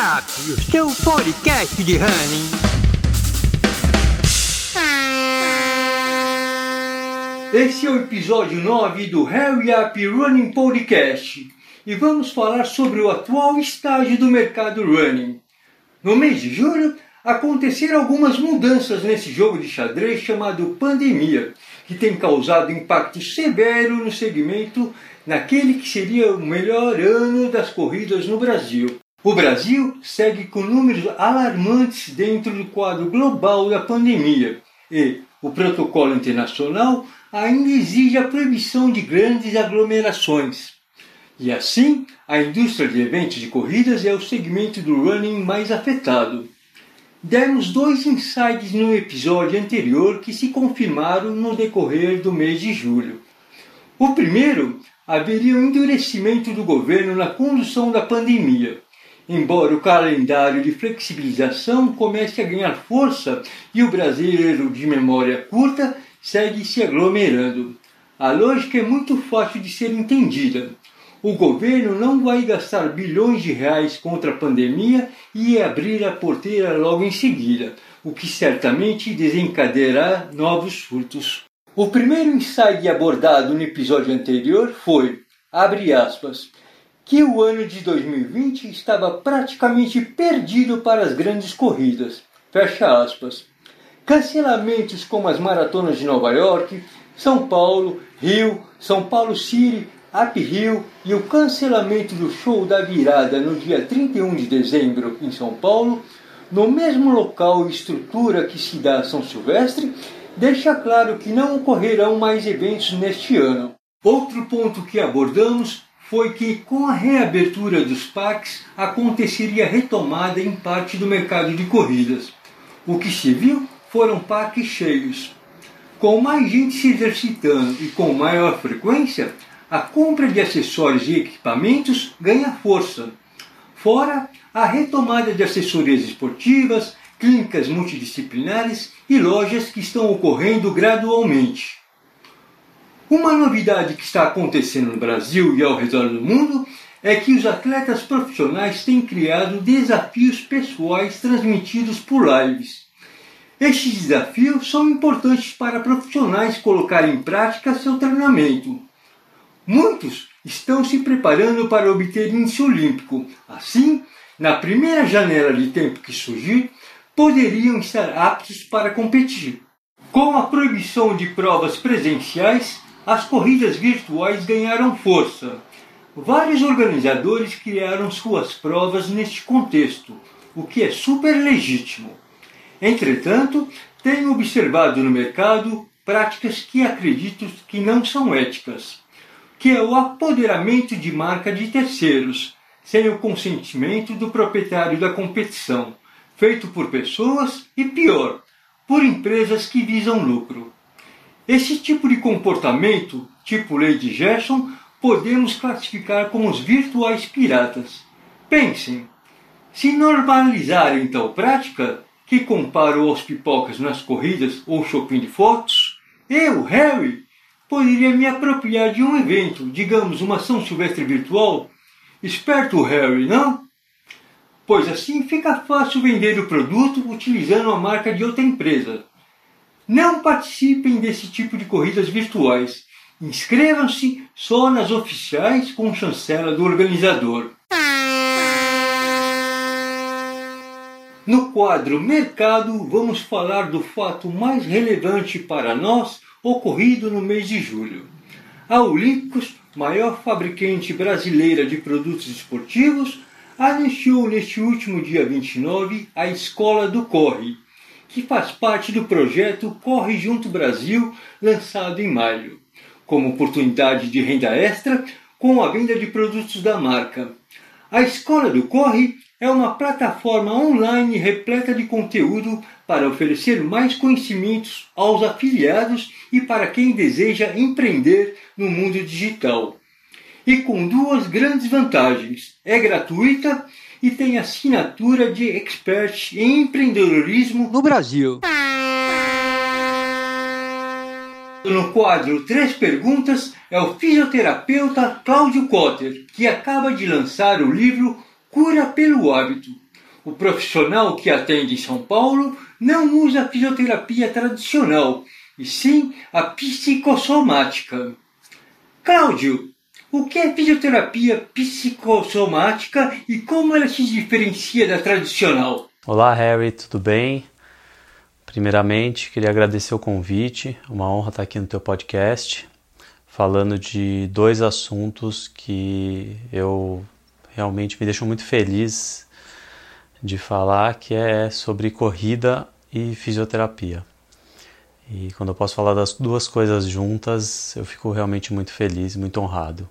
O seu podcast de running. Esse é o episódio 9 do Hurry Up Running Podcast e vamos falar sobre o atual estágio do mercado running. No mês de julho, aconteceram algumas mudanças nesse jogo de xadrez chamado pandemia, que tem causado impacto severo no segmento naquele que seria o melhor ano das corridas no Brasil. O Brasil segue com números alarmantes dentro do quadro global da pandemia e o protocolo internacional ainda exige a proibição de grandes aglomerações. E assim, a indústria de eventos de corridas é o segmento do running mais afetado. Demos dois insights no episódio anterior que se confirmaram no decorrer do mês de julho. O primeiro, haveria um endurecimento do governo na condução da pandemia. Embora o calendário de flexibilização comece a ganhar força e o brasileiro de memória curta segue se aglomerando. A lógica é muito fácil de ser entendida. O governo não vai gastar bilhões de reais contra a pandemia e abrir a porteira logo em seguida, o que certamente desencadeará novos surtos. O primeiro insight abordado no episódio anterior foi, abre aspas, que o ano de 2020 estava praticamente perdido para as grandes corridas. Fecha aspas. Cancelamentos como as maratonas de Nova York, São Paulo, Rio, São Paulo City Up Hill e o cancelamento do show da virada no dia 31 de dezembro em São Paulo, no mesmo local e estrutura que se dá São Silvestre, deixa claro que não ocorrerão mais eventos neste ano. Outro ponto que abordamos foi que, com a reabertura dos parques, aconteceria retomada em parte do mercado de corridas. O que se viu foram parques cheios. Com mais gente se exercitando e com maior frequência, a compra de acessórios e equipamentos ganha força. Fora a retomada de assessorias esportivas, clínicas multidisciplinares e lojas que estão ocorrendo gradualmente. Uma novidade que está acontecendo no Brasil e ao redor do mundo é que os atletas profissionais têm criado desafios pessoais transmitidos por lives. Estes desafios são importantes para profissionais colocar em prática seu treinamento. Muitos estão se preparando para obter índice olímpico. Assim, na primeira janela de tempo que surgir, poderiam estar aptos para competir. Com a proibição de provas presenciais, as corridas virtuais ganharam força. Vários organizadores criaram suas provas neste contexto, o que é super legítimo. Entretanto, tenho observado no mercado práticas que acredito que não são éticas que é o apoderamento de marca de terceiros, sem o consentimento do proprietário da competição, feito por pessoas e, pior, por empresas que visam lucro. Esse tipo de comportamento, tipo de Gerson, podemos classificar como os virtuais piratas. Pensem, se normalizarem tal prática, que comparo aos pipocas nas corridas ou shopping de fotos, eu, Harry, poderia me apropriar de um evento, digamos uma São Silvestre virtual? Esperto Harry, não? Pois assim fica fácil vender o produto utilizando a marca de outra empresa. Não participem desse tipo de corridas virtuais. Inscrevam-se só nas oficiais com chancela do organizador. No quadro Mercado, vamos falar do fato mais relevante para nós ocorrido no mês de julho. A Olímpicos, maior fabricante brasileira de produtos esportivos, anunciou neste último dia 29 a Escola do Corre, que faz parte do projeto Corre Junto Brasil, lançado em maio, como oportunidade de renda extra com a venda de produtos da marca. A Escola do Corre é uma plataforma online repleta de conteúdo para oferecer mais conhecimentos aos afiliados e para quem deseja empreender no mundo digital. E com duas grandes vantagens: é gratuita e tem assinatura de expert em empreendedorismo no Brasil. No quadro Três Perguntas é o fisioterapeuta Cláudio Cotter, que acaba de lançar o livro cura pelo hábito. O profissional que atende em São Paulo não usa a fisioterapia tradicional, e sim a psicossomática. Cláudio, o que é fisioterapia psicossomática e como ela se diferencia da tradicional? Olá, Harry, tudo bem? Primeiramente, queria agradecer o convite, uma honra estar aqui no teu podcast, falando de dois assuntos que eu realmente me deixam muito feliz de falar, que é sobre corrida e fisioterapia. E quando eu posso falar das duas coisas juntas, eu fico realmente muito feliz, muito honrado.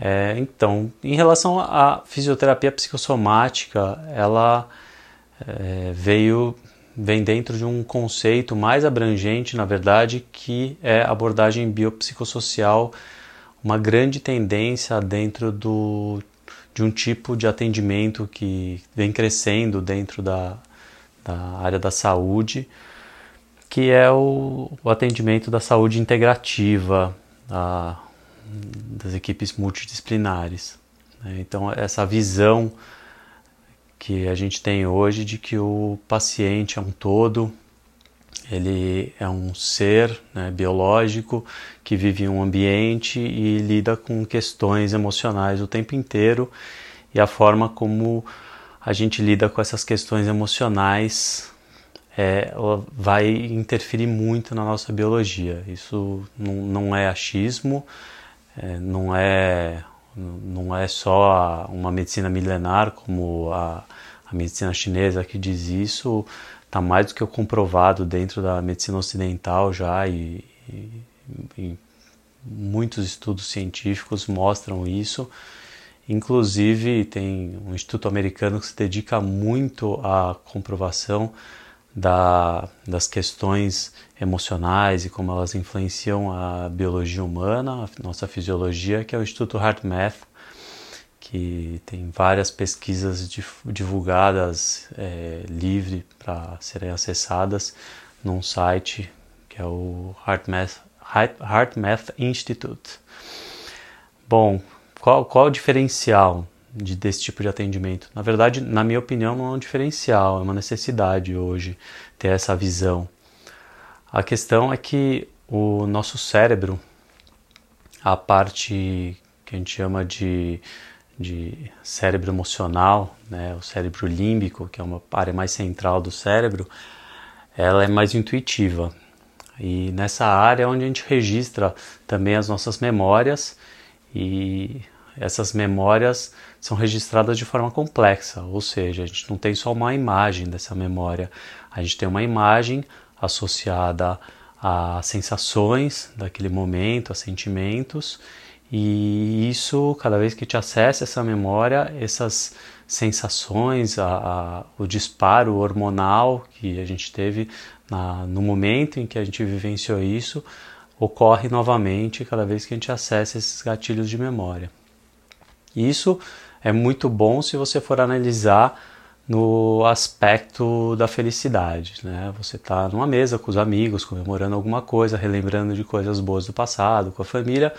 É, então, em relação à fisioterapia psicossomática, ela é, veio vem dentro de um conceito mais abrangente, na verdade, que é abordagem biopsicossocial, uma grande tendência dentro do, de um tipo de atendimento que vem crescendo dentro da, da área da saúde, que é o, o atendimento da saúde integrativa a, das equipes multidisciplinares. Né? Então, essa visão que a gente tem hoje de que o paciente é um todo, ele é um ser né, biológico que vive em um ambiente e lida com questões emocionais o tempo inteiro e a forma como a gente lida com essas questões emocionais é, vai interferir muito na nossa biologia. Isso não, não é achismo, é, não é não é só uma medicina milenar como a, a medicina chinesa que diz isso, está mais do que comprovado dentro da medicina ocidental já e, e, e muitos estudos científicos mostram isso. Inclusive, tem um instituto americano que se dedica muito à comprovação da, das questões emocionais e como elas influenciam a biologia humana, a nossa fisiologia, que é o Instituto HeartMath, que tem várias pesquisas divulgadas é, livre para serem acessadas num site que é o HeartMath, HeartMath Institute. Bom, qual, qual o diferencial de, desse tipo de atendimento? Na verdade, na minha opinião, não é um diferencial, é uma necessidade hoje ter essa visão. A questão é que o nosso cérebro, a parte que a gente chama de, de cérebro emocional, né, o cérebro límbico, que é uma área mais central do cérebro, ela é mais intuitiva. E nessa área é onde a gente registra também as nossas memórias e essas memórias são registradas de forma complexa, ou seja, a gente não tem só uma imagem dessa memória, a gente tem uma imagem associada a sensações daquele momento, a sentimentos, e isso, cada vez que te acessa essa memória, essas sensações, a, a, o disparo hormonal que a gente teve na, no momento em que a gente vivenciou isso, ocorre novamente cada vez que a gente acessa esses gatilhos de memória. Isso é muito bom se você for analisar no aspecto da felicidade, né? Você está numa mesa com os amigos, comemorando alguma coisa, relembrando de coisas boas do passado, com a família,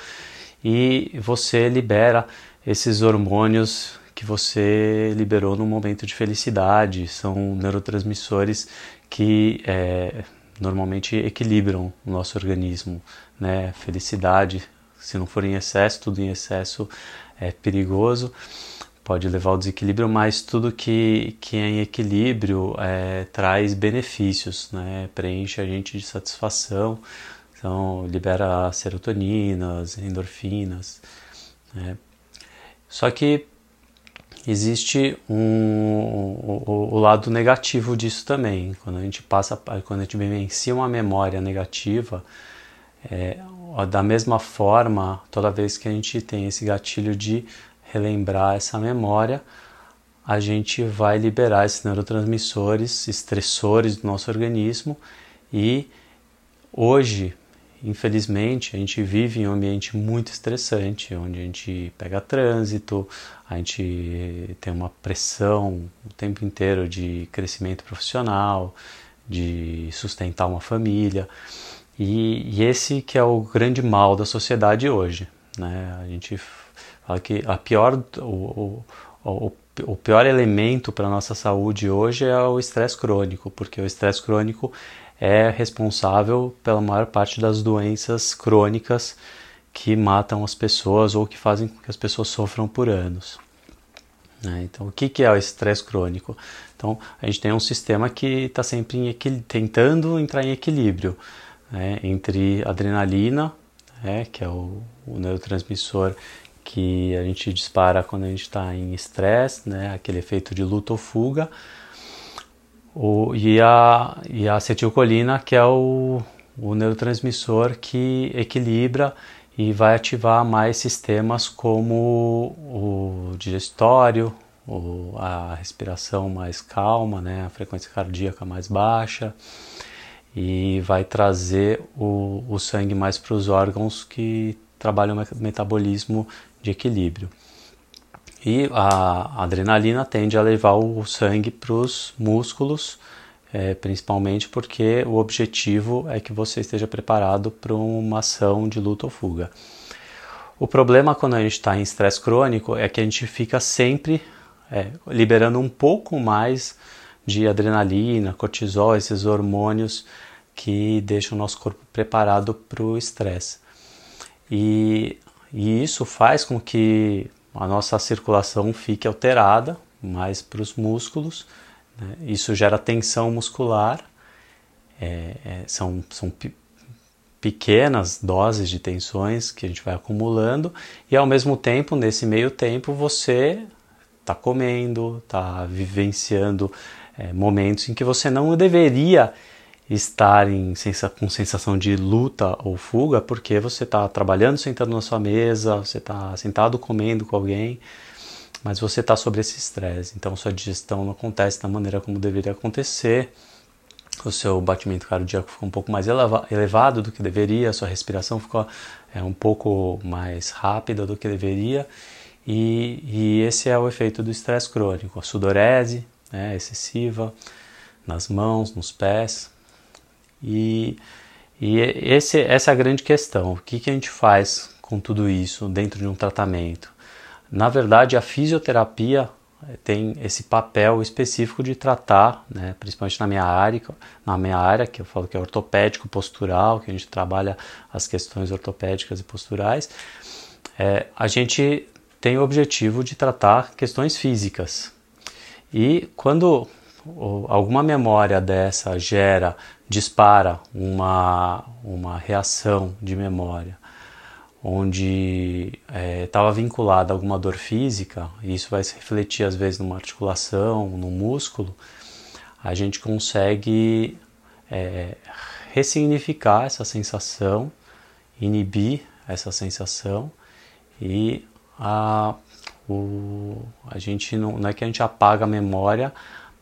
e você libera esses hormônios que você liberou no momento de felicidade. São neurotransmissores que é, normalmente equilibram o nosso organismo, né? Felicidade, se não for em excesso, tudo em excesso é perigoso, pode levar ao desequilíbrio, mas tudo que, que é em equilíbrio é, traz benefícios, né? preenche a gente de satisfação, então libera serotoninas, endorfinas. Né? Só que existe um, o, o, lado negativo disso também. Quando a gente passa, quando a gente vivencia uma memória negativa, é, da mesma forma, toda vez que a gente tem esse gatilho de relembrar essa memória, a gente vai liberar esses neurotransmissores, estressores do nosso organismo e hoje, infelizmente, a gente vive em um ambiente muito estressante, onde a gente pega trânsito, a gente tem uma pressão o tempo inteiro de crescimento profissional, de sustentar uma família. E, e, esse que é o grande mal da sociedade hoje. Né? A gente fala que a pior, o, o, o pior elemento para a nossa saúde hoje é o estresse crônico, porque o estresse crônico é responsável pela maior parte das doenças crônicas que matam as pessoas ou que fazem com que as pessoas sofram por anos. Né? Então, o que, é o estresse crônico? Então, a gente tem um sistema que está sempre tentando entrar em equilíbrio né? entre adrenalina, né? que é o, o neurotransmissor que a gente dispara quando a gente está em estresse, né? aquele efeito de luta ou fuga, o, e, a, e a acetilcolina, que é o, o neurotransmissor que equilibra e vai ativar mais sistemas como o digestório, o, a respiração mais calma, né? a frequência cardíaca mais baixa, e vai trazer o, o sangue mais para os órgãos que trabalham o metabolismo de equilíbrio. E a adrenalina tende a levar o sangue para os músculos, é, principalmente porque o objetivo é que você esteja preparado para uma ação de luta ou fuga. O problema quando a gente está em estresse crônico é que a gente fica sempre é, liberando um pouco mais de adrenalina, cortisol, esses hormônios que deixam o nosso corpo preparado para o estresse. E e isso faz com que a nossa circulação fique alterada mais para os músculos. Né? Isso gera tensão muscular. É, é, são são pequenas doses de tensões que a gente vai acumulando e ao mesmo tempo, nesse meio tempo, você está comendo, está vivenciando é, momentos em que você não deveria estar em sensa, com sensação de luta ou fuga porque você está trabalhando sentado na sua mesa, você está sentado comendo com alguém, mas você está sobre esse estresse. Então sua digestão não acontece da maneira como deveria acontecer, o seu batimento cardíaco ficou um pouco mais eleva, elevado do que deveria, a sua respiração ficou é, um pouco mais rápida do que deveria. E, e esse é o efeito do estresse crônico, a sudorese né, excessiva nas mãos, nos pés, e, e esse, essa é a grande questão. O que, que a gente faz com tudo isso dentro de um tratamento? Na verdade, a fisioterapia eh, tem esse papel específico de tratar, né, principalmente na minha área, na minha área que eu falo que é ortopédico postural, que a gente trabalha as questões ortopédicas e posturais. É, a gente tem o objetivo de tratar questões físicas. E quando alguma memória dessa gera, dispara uma, uma reação de memória onde estava é, vinculada alguma dor física, e isso vai se refletir às vezes numa articulação, no músculo, a gente consegue é, ressignificar essa sensação, inibir essa sensação e a, o, a gente não, não é que a gente apaga a memória,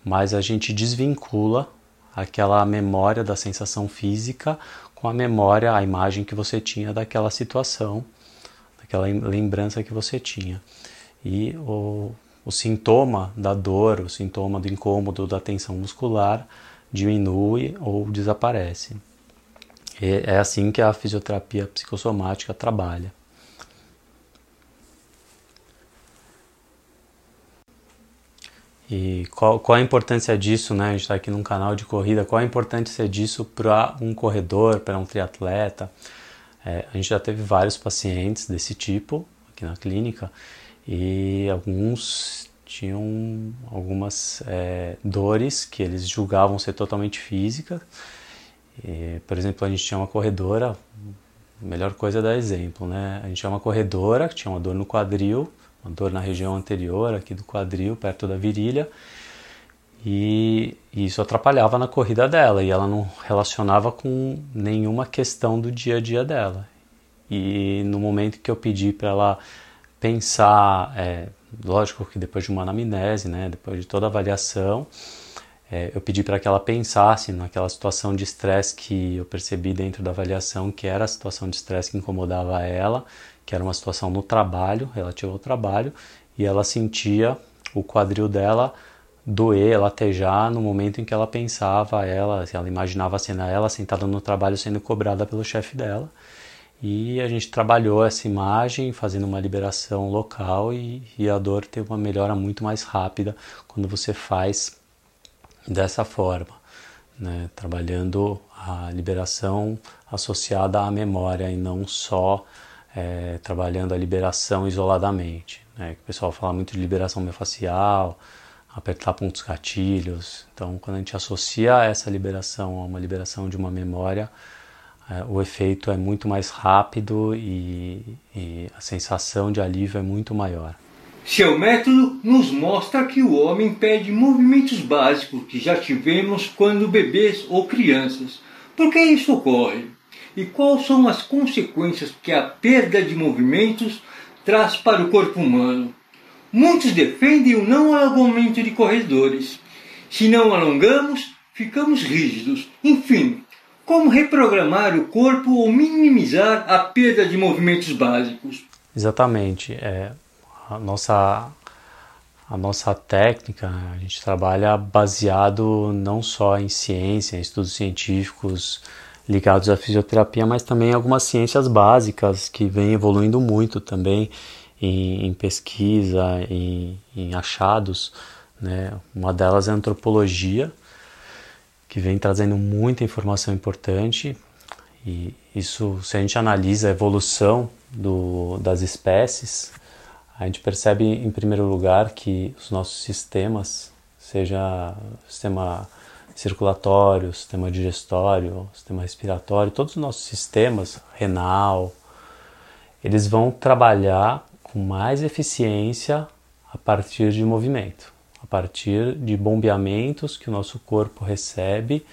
mas a gente desvincula aquela memória da sensação física com a memória, a imagem que você tinha daquela situação, daquela lembrança que você tinha. E o, o sintoma da dor, o sintoma do incômodo, da tensão muscular diminui ou desaparece. E é assim que a fisioterapia psicossomática trabalha. E qual, qual a importância disso, né? A gente está aqui num canal de corrida, qual a importância disso para um corredor, para um triatleta? É, a gente já teve vários pacientes desse tipo aqui na clínica e alguns tinham algumas é, dores que eles julgavam ser totalmente físicas. E, por exemplo, a gente tinha uma corredora, melhor coisa é dar exemplo, né? A gente tinha uma corredora que tinha uma dor no quadril, uma dor na região anterior aqui do quadril, perto da virilha, e, isso atrapalhava na corrida dela e ela não relacionava com nenhuma questão do dia a dia dela. E no momento que eu pedi para ela pensar, é, lógico que depois de uma anamnese, né, depois de toda a avaliação, é, eu pedi para que ela pensasse naquela situação de estresse que eu percebi dentro da avaliação, que era a situação de estresse que incomodava ela, que era uma situação no trabalho, relativa ao trabalho, e ela sentia o quadril dela doer, latejar no momento em que ela pensava ela, ela imaginava a cena ela sentada no trabalho sendo cobrada pelo chefe dela. e a gente trabalhou essa imagem fazendo uma liberação local e, e a dor tem uma melhora muito mais rápida quando você faz dessa forma, né? trabalhando a liberação associada à memória e não só é, trabalhando a liberação isoladamente. Né? O pessoal fala muito de liberação miofascial, apertar pontos gatilhos. Então, quando a gente associa essa liberação a uma liberação de uma memória, é, o efeito é muito mais rápido e, e a sensação de alívio é muito maior. Seu método nos mostra que o homem perde movimentos básicos que já tivemos quando bebês ou crianças. Por que isso ocorre? E quais são as consequências que a perda de movimentos traz para o corpo humano? Muitos defendem o não alongamento de corredores. Se não alongamos, ficamos rígidos. Enfim, como reprogramar o corpo ou minimizar a perda de movimentos básicos? Exatamente. É, a, nossa, a nossa técnica, a gente trabalha baseado não só em ciência, em estudos científicos ligados à fisioterapia, mas também em algumas ciências básicas que vêm evoluindo muito também em, em pesquisa, em, em achados. Né? Uma delas é a antropologia, que vem trazendo muita informação importante e isso, se a gente analisa a evolução do, das espécies, a gente percebe em primeiro lugar que os nossos sistemas, seja sistema circulatório, sistema digestório, sistema respiratório, todos os nossos sistemas, renal, eles vão trabalhar com mais eficiência a partir de movimento a partir de bombeamentos que o nosso corpo recebe,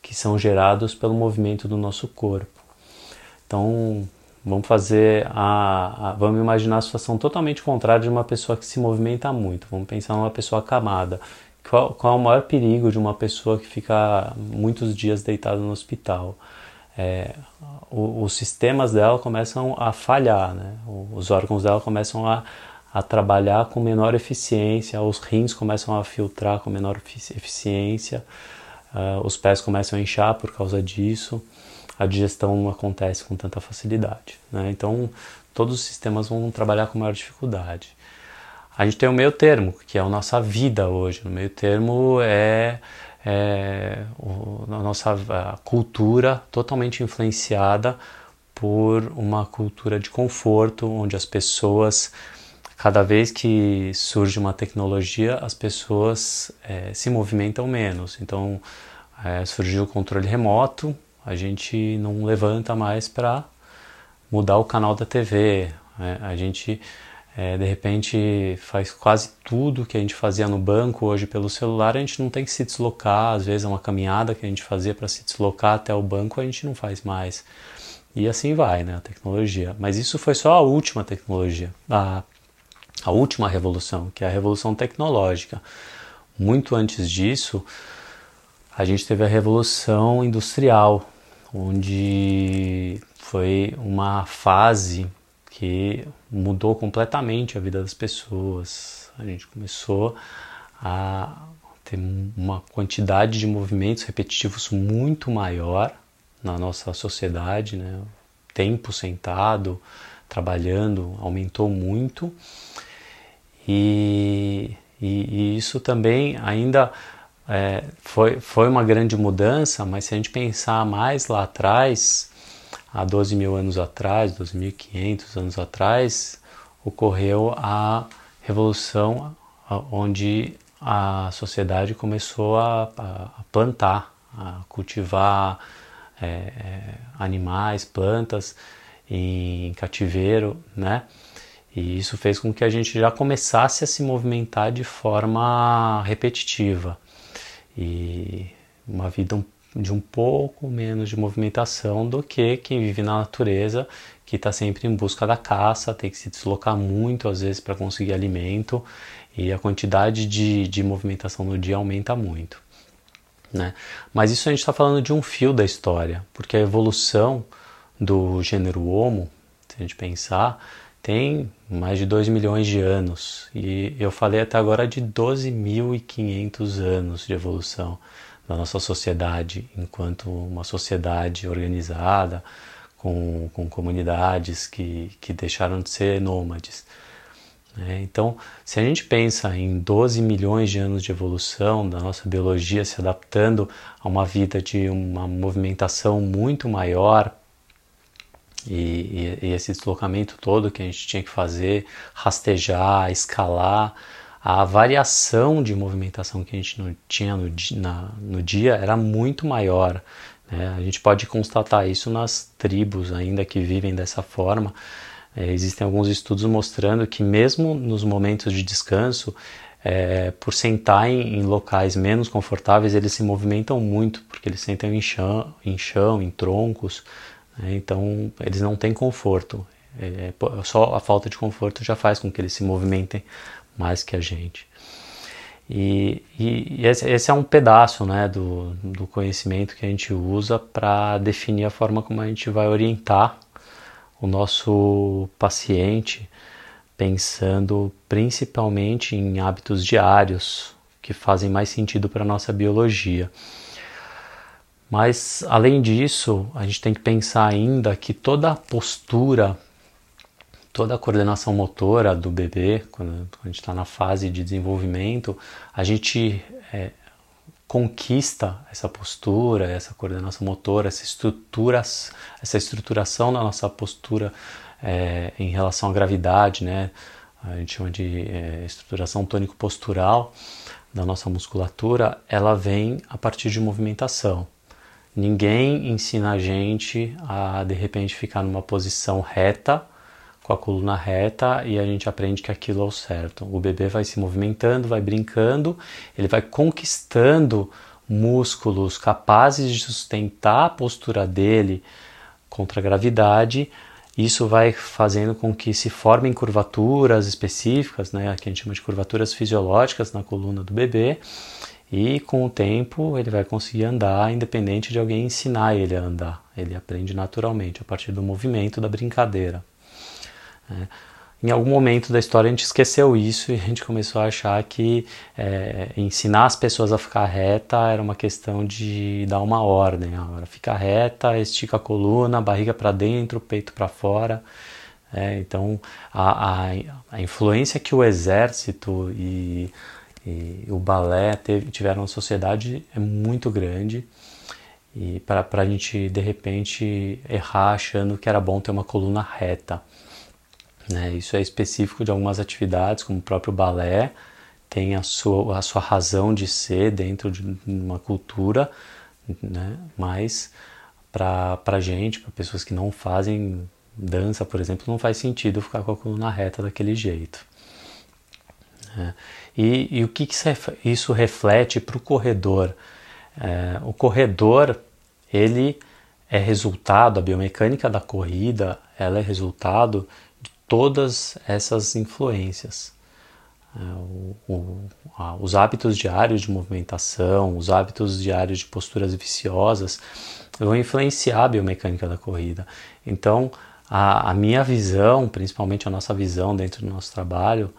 que são gerados pelo movimento do nosso corpo. Então, vamos fazer a, a, vamos imaginar a situação totalmente contrária de uma pessoa que se movimenta muito. Vamos pensar numa pessoa acamada. Qual, qual é o maior perigo de uma pessoa que fica muitos dias deitada no hospital? É, o, os sistemas dela começam a falhar, né? os órgãos dela começam a, a trabalhar com menor eficiência, os rins começam a filtrar com menor eficiência, uh, os pés começam a inchar por causa disso, a digestão não acontece com tanta facilidade. Né? Então, todos os sistemas vão trabalhar com maior dificuldade. A gente tem o meio termo, que é a nossa vida hoje. O meio termo é, é a nossa cultura totalmente influenciada por uma cultura de conforto, onde as pessoas cada vez que surge uma tecnologia, as pessoas é, se movimentam menos. Então, é, surgiu o controle remoto, a gente não levanta mais para mudar o canal da TV. Né? A gente, é, de repente, faz quase tudo que a gente fazia no banco hoje pelo celular, a gente não tem que se deslocar. Às vezes, é uma caminhada que a gente fazia para se deslocar até o banco, a gente não faz mais. E assim vai, né, a tecnologia. Mas isso foi só a última tecnologia. A a última revolução, que é a revolução tecnológica. Muito antes disso, a gente teve a revolução industrial, onde foi uma fase que mudou completamente a vida das pessoas. A gente começou a ter uma quantidade de movimentos repetitivos muito maior na nossa sociedade, né? tempo sentado, trabalhando aumentou muito e, e, e isso também ainda é, foi, foi uma grande mudança, mas se a gente pensar mais lá atrás, há 12 mil anos atrás, 2.500 anos atrás, ocorreu a revolução onde a sociedade começou a, a plantar, a cultivar é, é, animais, plantas em cativeiro, né? E isso fez com que a gente já começasse a se movimentar de forma repetitiva. E uma vida de um pouco menos de movimentação do que quem vive na natureza, que está sempre em busca da caça, tem que se deslocar muito às vezes para conseguir alimento e a quantidade de, de movimentação no dia aumenta muito. Né? Mas isso a gente está falando de um fio da história, porque a evolução do gênero Homo, se a gente pensar, tem mais de 2 milhões de anos e eu falei até agora de 12.500 anos de evolução da nossa sociedade enquanto uma sociedade organizada com, com comunidades que, que deixaram de ser nômades. Né? Então, se a gente pensa em 12 milhões de anos de evolução da nossa biologia se adaptando a uma vida de uma movimentação muito maior, e, e, e, esse deslocamento todo que a gente tinha que fazer, rastejar, escalar, a variação de movimentação que a gente não tinha no, na, no dia era muito maior. Né? A gente pode constatar isso nas tribos ainda que vivem dessa forma. É, existem alguns estudos mostrando que mesmo nos momentos de descanso, é, por sentar em, em, locais menos confortáveis, eles se movimentam muito, porque eles sentam em chão, em, chão, em troncos, né? Então, eles não têm conforto. É, só a falta de conforto já faz com que eles se movimentem mais que a gente. E, e, e esse, esse, é um pedaço né, do, do conhecimento que a gente usa para definir a forma como a gente vai orientar o nosso paciente, pensando principalmente em hábitos diários que fazem mais sentido para a nossa biologia. Mas além disso, a gente tem que pensar ainda que toda a postura, toda a coordenação motora do bebê, quando, a gente está na fase de desenvolvimento, a gente é, conquista essa postura, essa coordenação motora, essa, estrutura, essa estruturação da nossa postura é, em relação à gravidade, né? A gente chama de é, estruturação tônico-postural da nossa musculatura, ela vem a partir de movimentação. Ninguém ensina a gente a de repente ficar numa posição reta, com a coluna reta, e a gente aprende que aquilo é o certo. O bebê vai se movimentando, vai brincando, ele vai conquistando músculos capazes de sustentar a postura dele contra a gravidade. Isso vai fazendo com que se formem curvaturas específicas, né, que a gente chama de curvaturas fisiológicas na coluna do bebê, e com o tempo ele vai conseguir andar independente de alguém ensinar ele a andar. Ele aprende naturalmente a partir do movimento da brincadeira. É. Em algum momento da história a gente esqueceu isso e a gente começou a achar que é, ensinar as pessoas a ficar reta era uma questão de dar uma ordem. Agora fica reta, estica a coluna, barriga para dentro, peito para fora. É, então a, a, a influência que o exército e e o balé teve, tiveram uma sociedade é muito grande e para a gente de repente errar achando que era bom ter uma coluna reta. Né? Isso é específico de algumas atividades, como o próprio balé, tem a sua, a sua razão de ser dentro de uma cultura, né? mas para gente, para pessoas que não fazem dança, por exemplo, não faz sentido ficar com a coluna reta daquele jeito. Né? E, e, o que, que isso reflete para o corredor? É, o corredor, ele é resultado, a biomecânica da corrida, ela é resultado de todas essas influências. É, o, o, a, os hábitos diários de movimentação, os hábitos diários de posturas viciosas vão influenciar a biomecânica da corrida. Então, a, a minha visão, principalmente a nossa visão dentro do nosso trabalho,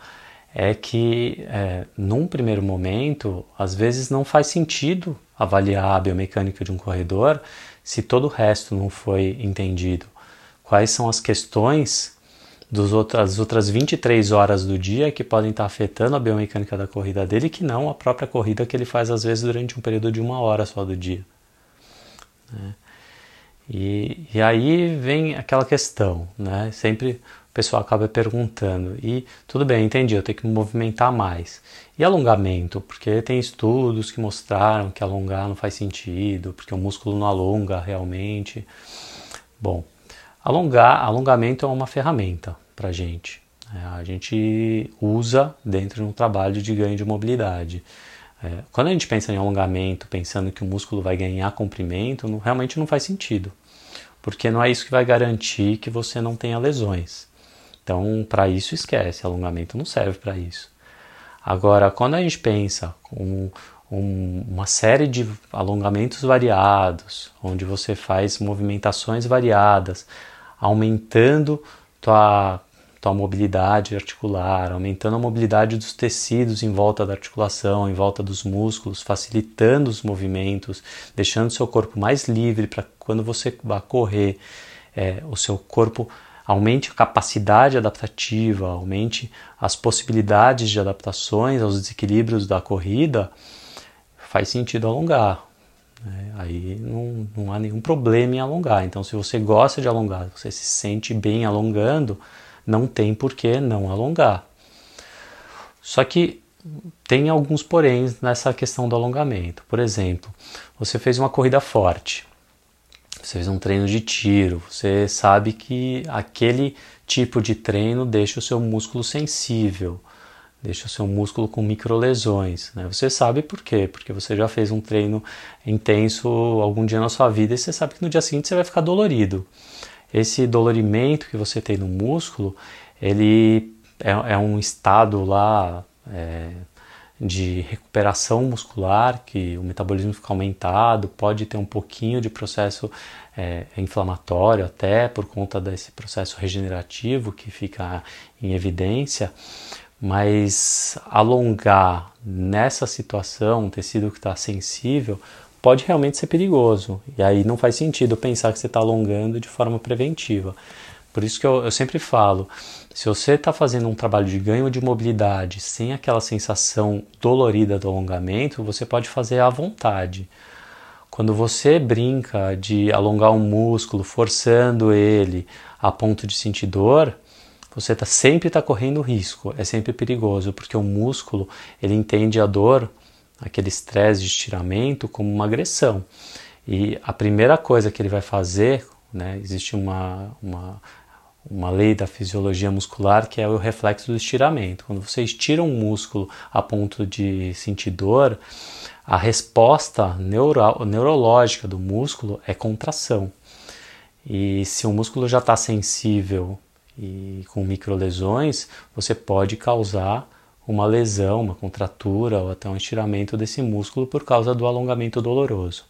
é que, é, num primeiro momento, às vezes não faz sentido avaliar a biomecânica de um corredor se todo o resto não foi entendido. Quais são as questões das outras, outras 23 horas do dia que podem estar afetando a biomecânica da corrida dele, que não a própria corrida que ele faz às vezes durante um período de uma hora só do dia. Né? E, e aí vem aquela questão, né? Sempre pessoal acaba perguntando. E tudo bem, entendi, eu tenho que me movimentar mais. E alongamento? Porque tem estudos que mostraram que alongar não faz sentido, porque o músculo não alonga realmente. Bom, alongar, alongamento é uma ferramenta para a gente. É, a gente usa dentro de um trabalho de ganho de mobilidade. É, quando a gente pensa em alongamento, pensando que o músculo vai ganhar comprimento, não, realmente não faz sentido, porque não é isso que vai garantir que você não tenha lesões. Então, para isso, esquece, alongamento não serve para isso. Agora, quando a gente pensa com um, uma série de alongamentos variados, onde você faz movimentações variadas, aumentando tua, tua mobilidade articular, aumentando a mobilidade dos tecidos em volta da articulação, em volta dos músculos, facilitando os movimentos, deixando seu corpo mais livre para quando você vai correr é, o seu corpo aumente a capacidade adaptativa, aumente as possibilidades de adaptações aos desequilíbrios da corrida, faz sentido alongar. Né? Aí não, não há nenhum problema em alongar. Então, se você gosta de alongar, você se sente bem alongando, não tem por que não alongar. Só que tem alguns poréns nessa questão do alongamento. Por exemplo, você fez uma corrida forte, você fez um treino de tiro, você sabe que aquele tipo de treino deixa o seu músculo sensível, deixa o seu músculo com microlesões. Né? Você sabe por quê? Porque você já fez um treino intenso algum dia na sua vida e você sabe que no dia seguinte você vai ficar dolorido. Esse dolorimento que você tem no músculo, ele é, é um estado lá é, de recuperação muscular, que o metabolismo fica aumentado, pode ter um pouquinho de processo é, inflamatório até por conta desse processo regenerativo que fica em evidência, mas alongar nessa situação um tecido que está sensível pode realmente ser perigoso. E aí não faz sentido pensar que você está alongando de forma preventiva. Por isso que eu, eu sempre falo, se você está fazendo um trabalho de ganho de mobilidade sem aquela sensação dolorida do alongamento, você pode fazer à vontade. Quando você brinca de alongar um músculo, forçando ele a ponto de sentir dor, você tá, sempre está correndo risco, é sempre perigoso, porque o músculo ele entende a dor, aquele estresse de estiramento, como uma agressão. E a primeira coisa que ele vai fazer, né, existe uma, uma uma lei da fisiologia muscular que é o reflexo do estiramento. Quando você estira um músculo a ponto de sentir dor, a resposta neuro neurológica do músculo é contração. E se o músculo já está sensível e com microlesões, você pode causar uma lesão, uma contratura ou até um estiramento desse músculo por causa do alongamento doloroso.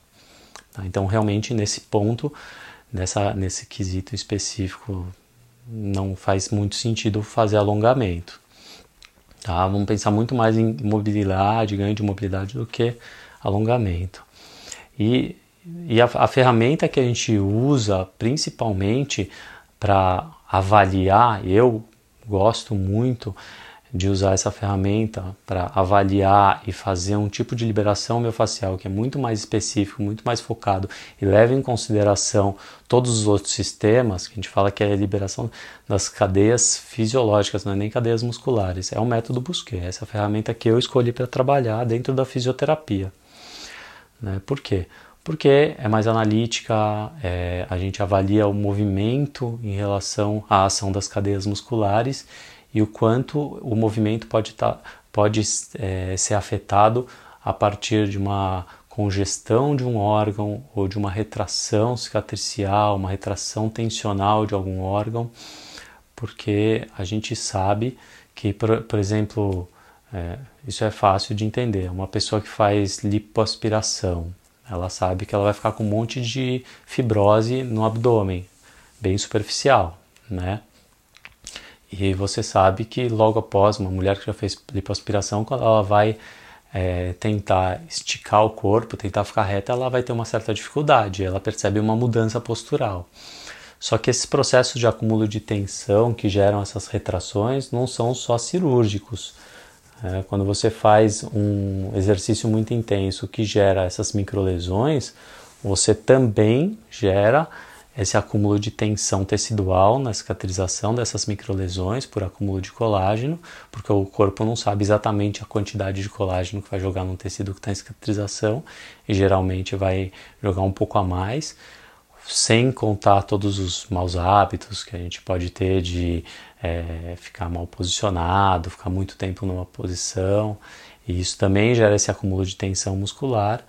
Tá? Então, realmente, nesse ponto, nessa, nesse quesito específico não faz muito sentido fazer alongamento. Tá? Vamos pensar muito mais em mobilidade, ganho de mobilidade do que alongamento. E, e a, a ferramenta que a gente usa principalmente para avaliar, eu gosto muito, de usar essa ferramenta para avaliar e fazer um tipo de liberação miofascial que é muito mais específico, muito mais focado e leva em consideração todos os outros sistemas, que a gente fala que é a liberação das cadeias fisiológicas, não é nem cadeias musculares, é o método Busquet, essa é ferramenta que eu escolhi para trabalhar dentro da fisioterapia. Né? Por quê? Porque é mais analítica, é, a gente avalia o movimento em relação à ação das cadeias musculares e o quanto o movimento pode, tá, pode é, ser afetado a partir de uma congestão de um órgão ou de uma retração cicatricial, uma retração tensional de algum órgão, porque a gente sabe que, por, por exemplo, é, isso é fácil de entender. Uma pessoa que faz lipoaspiração, ela sabe que ela vai ficar com um monte de fibrose no abdômen, bem superficial, né? E você sabe que logo após uma mulher que já fez lipoaspiração, quando ela vai é, tentar esticar o corpo, tentar ficar reta, ela vai ter uma certa dificuldade, ela percebe uma mudança postural. Só que esses processos de acúmulo de tensão que geram essas retrações não são só cirúrgicos. É, quando você faz um exercício muito intenso que gera essas microlesões, você também gera esse acúmulo de tensão tecidual na cicatrização dessas microlesões por acúmulo de colágeno, porque o corpo não sabe exatamente a quantidade de colágeno que vai jogar num tecido que está em cicatrização e geralmente vai jogar um pouco a mais, sem contar todos os maus hábitos que a gente pode ter de é, ficar mal posicionado, ficar muito tempo numa posição, e isso também gera esse acúmulo de tensão muscular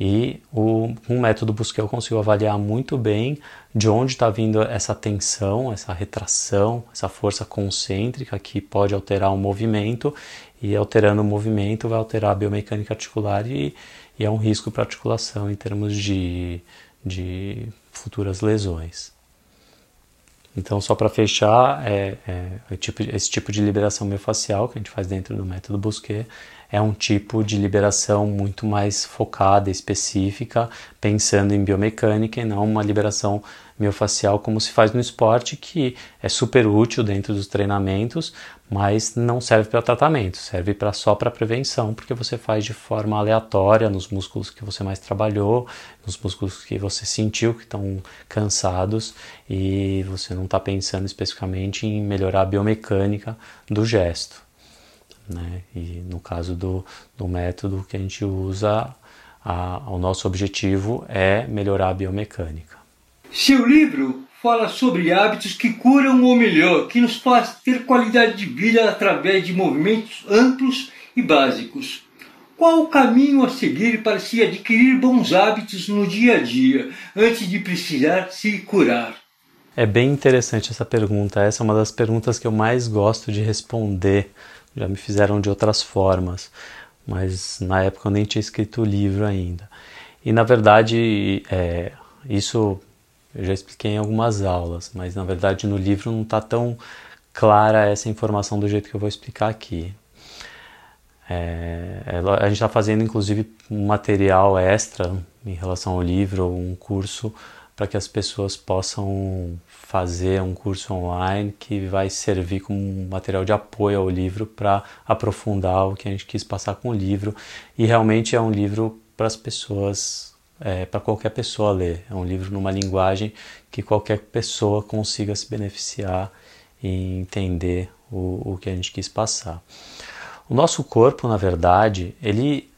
e o, um método Busquet eu consigo avaliar muito bem de onde está vindo essa tensão, essa retração, essa força concêntrica que pode alterar o movimento e alterando o movimento vai alterar a biomecânica articular e, e é um risco para a articulação em termos de, de futuras lesões. Então, só para fechar, é, é, esse tipo de liberação miofascial que a gente faz dentro do método Busquet é um tipo de liberação muito mais focada, específica, pensando em biomecânica e não uma liberação miofacial como se faz no esporte, que é super útil dentro dos treinamentos, mas não serve para tratamento, serve para só para prevenção, porque você faz de forma aleatória nos músculos que você mais trabalhou, nos músculos que você sentiu que estão cansados e você não está pensando especificamente em melhorar a biomecânica do gesto. Né? E no caso do, do método que a gente usa, a, o nosso objetivo é melhorar a biomecânica. Seu livro fala sobre hábitos que curam ou melhor, que nos faz ter qualidade de vida através de movimentos amplos e básicos. Qual o caminho a seguir para se adquirir bons hábitos no dia a dia, antes de precisar se curar? É bem interessante essa pergunta. Essa é uma das perguntas que eu mais gosto de responder. Já me fizeram de outras formas, mas na época eu nem tinha escrito o livro ainda. E na verdade, é, isso eu já expliquei em algumas aulas, mas na verdade no livro não está tão clara essa informação do jeito que eu vou explicar aqui. É, a gente está fazendo inclusive um material extra em relação ao livro, um curso para que as pessoas possam fazer um curso online que vai servir como material de apoio ao livro para aprofundar o que a gente quis passar com o livro. E realmente é um livro para as pessoas é, para qualquer pessoa ler. É um livro numa linguagem que qualquer pessoa consiga se beneficiar e entender o, o que a gente quis passar. O nosso corpo, na verdade, ele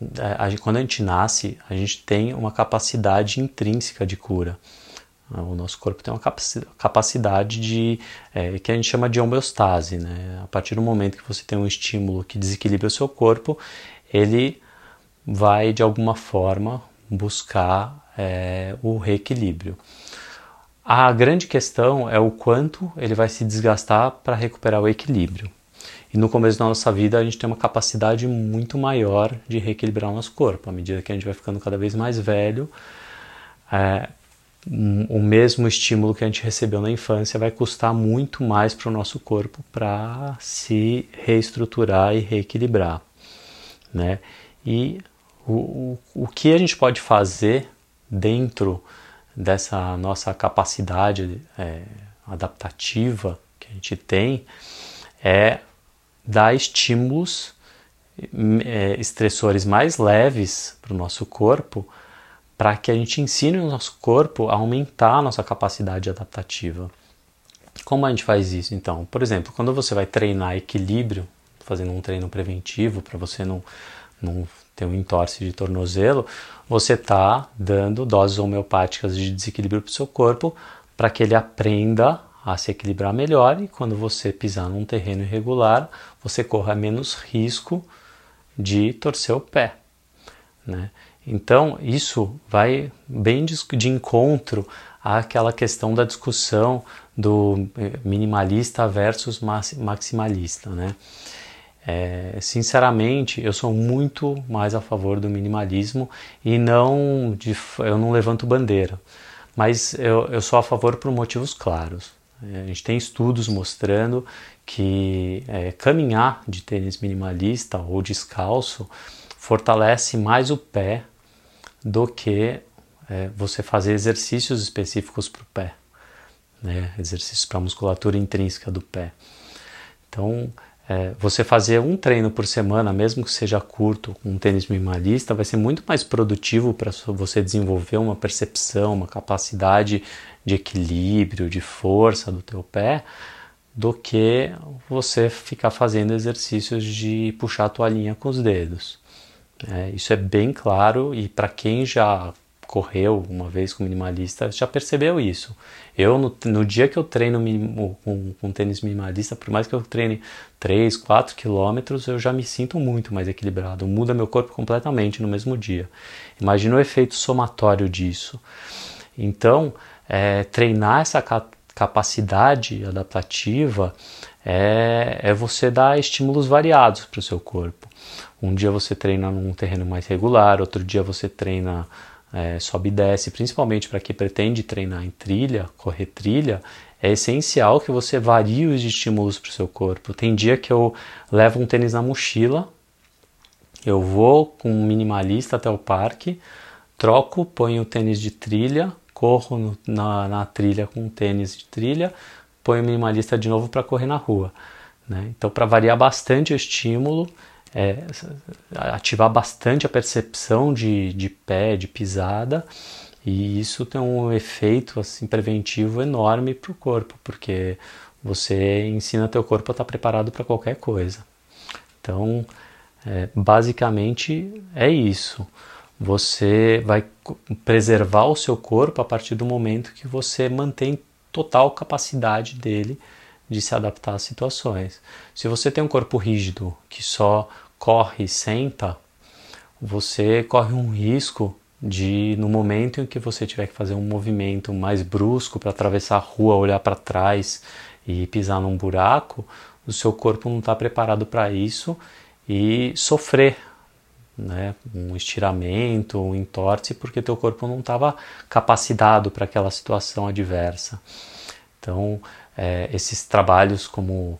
é, quando a gente nasce, a gente tem uma capacidade intrínseca de cura. O nosso corpo tem uma capacidade de é, que a gente chama de homeostase. Né? A partir do momento que você tem um estímulo que desequilibra o seu corpo, ele vai de alguma forma buscar é, o reequilíbrio. A grande questão é o quanto ele vai se desgastar para recuperar o equilíbrio. E no começo da nossa vida a gente tem uma capacidade muito maior de reequilibrar o nosso corpo. À medida que a gente vai ficando cada vez mais velho, é, o mesmo estímulo que a gente recebeu na infância vai custar muito mais para o nosso corpo para se reestruturar e reequilibrar. Né? E o, o, o que a gente pode fazer dentro dessa nossa capacidade é, adaptativa que a gente tem é dar estímulos é, estressores mais leves para o nosso corpo para que a gente ensine o nosso corpo a aumentar a nossa capacidade adaptativa. Como a gente faz isso então? Por exemplo, quando você vai treinar equilíbrio, fazendo um treino preventivo para você não, não tem um entorse de tornozelo, você está dando doses homeopáticas de desequilíbrio para o seu corpo para que ele aprenda a se equilibrar melhor e quando você pisar num terreno irregular, você corra menos risco de torcer o pé. Né? Então, isso vai bem de encontro àquela questão da discussão do eh, minimalista versus maximalista. Né? É, sinceramente, eu sou muito mais a favor do minimalismo e não de, eu não levanto bandeira, mas eu, eu sou a favor por motivos claros. É, a gente tem estudos mostrando que é, caminhar de tênis minimalista ou descalço fortalece mais o pé do que é, você fazer exercícios específicos para o pé, né? exercícios para a musculatura intrínseca do pé. Então, é, você fazer um treino por semana, mesmo que seja curto, com um tênis minimalista, vai ser muito mais produtivo para você desenvolver uma percepção, uma capacidade de equilíbrio, de força do teu pé, do que você ficar fazendo exercícios de puxar a toalhinha com os dedos. É, isso é bem claro e para quem já correu uma vez com minimalista já percebeu isso. Eu, no, no dia que eu treino com, com tênis minimalista, por mais que eu treine 3, 4 quilômetros, eu já me sinto muito mais equilibrado. Muda meu corpo completamente no mesmo dia. Imagina o efeito somatório disso. Então, é, treinar essa capacidade adaptativa é, é você dar estímulos variados para o seu corpo. Um dia você treina num terreno mais regular, outro dia você treina é, sobe e desce, principalmente para quem pretende treinar em trilha, correr trilha, é essencial que você varie os estímulos para o seu corpo. Tem dia que eu levo um tênis na mochila, eu vou com um minimalista até o parque, troco, ponho o tênis de trilha, corro no, na, na trilha com tênis de trilha, ponho o minimalista de novo para correr na rua. Né? Então, para variar bastante o estímulo, é, ativar bastante a percepção de, de pé, de pisada, e isso tem um efeito assim preventivo enorme para o corpo, porque você ensina teu corpo a estar tá preparado para qualquer coisa. Então, é, basicamente é isso. Você vai preservar o seu corpo a partir do momento que você mantém total capacidade dele de se adaptar às situações. Se você tem um corpo rígido que só corre e senta, você corre um risco de no momento em que você tiver que fazer um movimento mais brusco para atravessar a rua, olhar para trás e pisar num buraco, o seu corpo não está preparado para isso e sofrer né, um estiramento, um entorse, porque teu corpo não estava capacitado para aquela situação adversa. Então, é, esses trabalhos como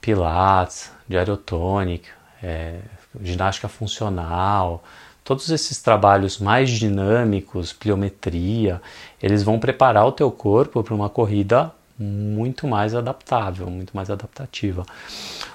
Pilates, diarotônica, é, ginástica funcional, todos esses trabalhos mais dinâmicos, pliometria, eles vão preparar o teu corpo para uma corrida muito mais adaptável, muito mais adaptativa.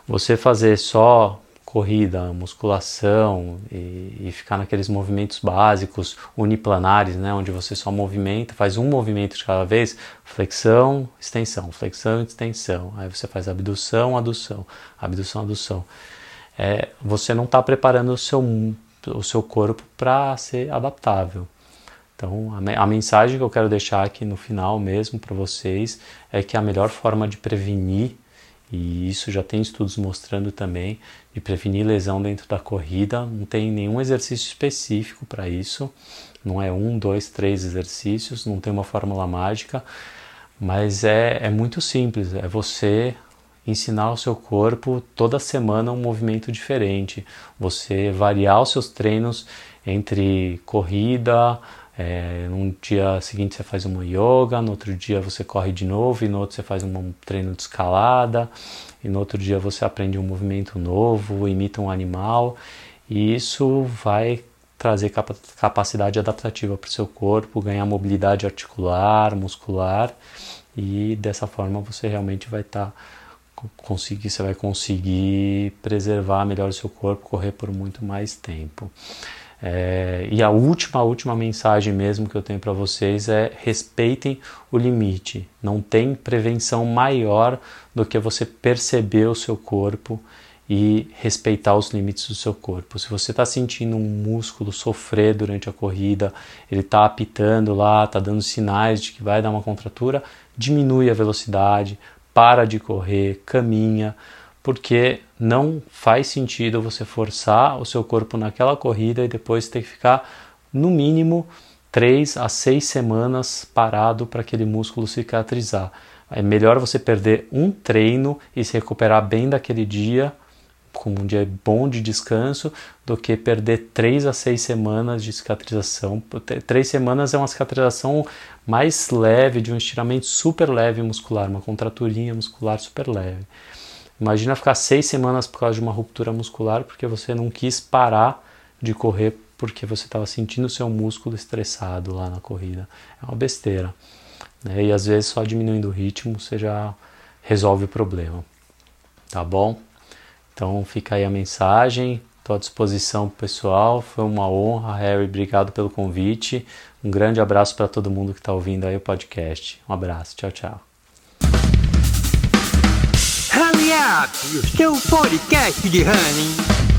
Você fazer só corrida, musculação e, e, ficar naqueles movimentos básicos uniplanares, né, onde você só movimenta, faz um movimento de cada vez, flexão, extensão, flexão, extensão. Aí você faz abdução, adução, abdução, adução. É, você não está preparando o seu, o seu corpo para ser adaptável. Então, a, a mensagem que eu quero deixar aqui no final mesmo para vocês é que a melhor forma de prevenir e isso já tem estudos mostrando também de prevenir lesão dentro da corrida. Não tem nenhum exercício específico para isso. Não é um, dois, três exercícios, não tem uma fórmula mágica, mas é, é muito simples. É você ensinar ao seu corpo toda semana um movimento diferente. Você variar os seus treinos entre corrida, é, num dia seguinte você faz uma yoga, no outro dia você corre de novo, e no outro você faz um treino de escalada, e no outro dia você aprende um movimento novo, imita um animal, e isso vai trazer capacidade adaptativa para o seu corpo, ganhar mobilidade articular, muscular, e dessa forma você realmente vai estar tá, conseguir, você vai conseguir preservar melhor o seu corpo, correr por muito mais tempo. É, e a última, a última mensagem mesmo que eu tenho para vocês é respeitem o limite. Não tem prevenção maior do que você perceber o seu corpo e respeitar os limites do seu corpo. Se você está sentindo um músculo sofrer durante a corrida, ele está apitando lá, está dando sinais de que vai dar uma contratura, diminui a velocidade, para de correr, caminha porque não faz sentido você forçar o seu corpo naquela corrida e depois ter que ficar no mínimo 3 a 6 semanas parado para aquele músculo cicatrizar. É melhor você perder um treino e se recuperar bem daquele dia, com um dia bom de descanso, do que perder 3 a 6 semanas de cicatrização. 3 semanas é uma cicatrização mais leve, de um estiramento super leve muscular, uma contraturinha muscular super leve. Imagina ficar seis semanas por causa de uma ruptura muscular porque você não quis parar de correr porque você estava sentindo o seu músculo estressado lá na corrida. É uma besteira. Né? E às vezes só diminuindo o ritmo você já resolve o problema. Tá bom? Então fica aí a mensagem. Estou à disposição pessoal. Foi uma honra, Harry. Obrigado pelo convite. Um grande abraço para todo mundo que está ouvindo aí o podcast. Um abraço. Tchau, tchau. Hurry Up, o seu podcast de running.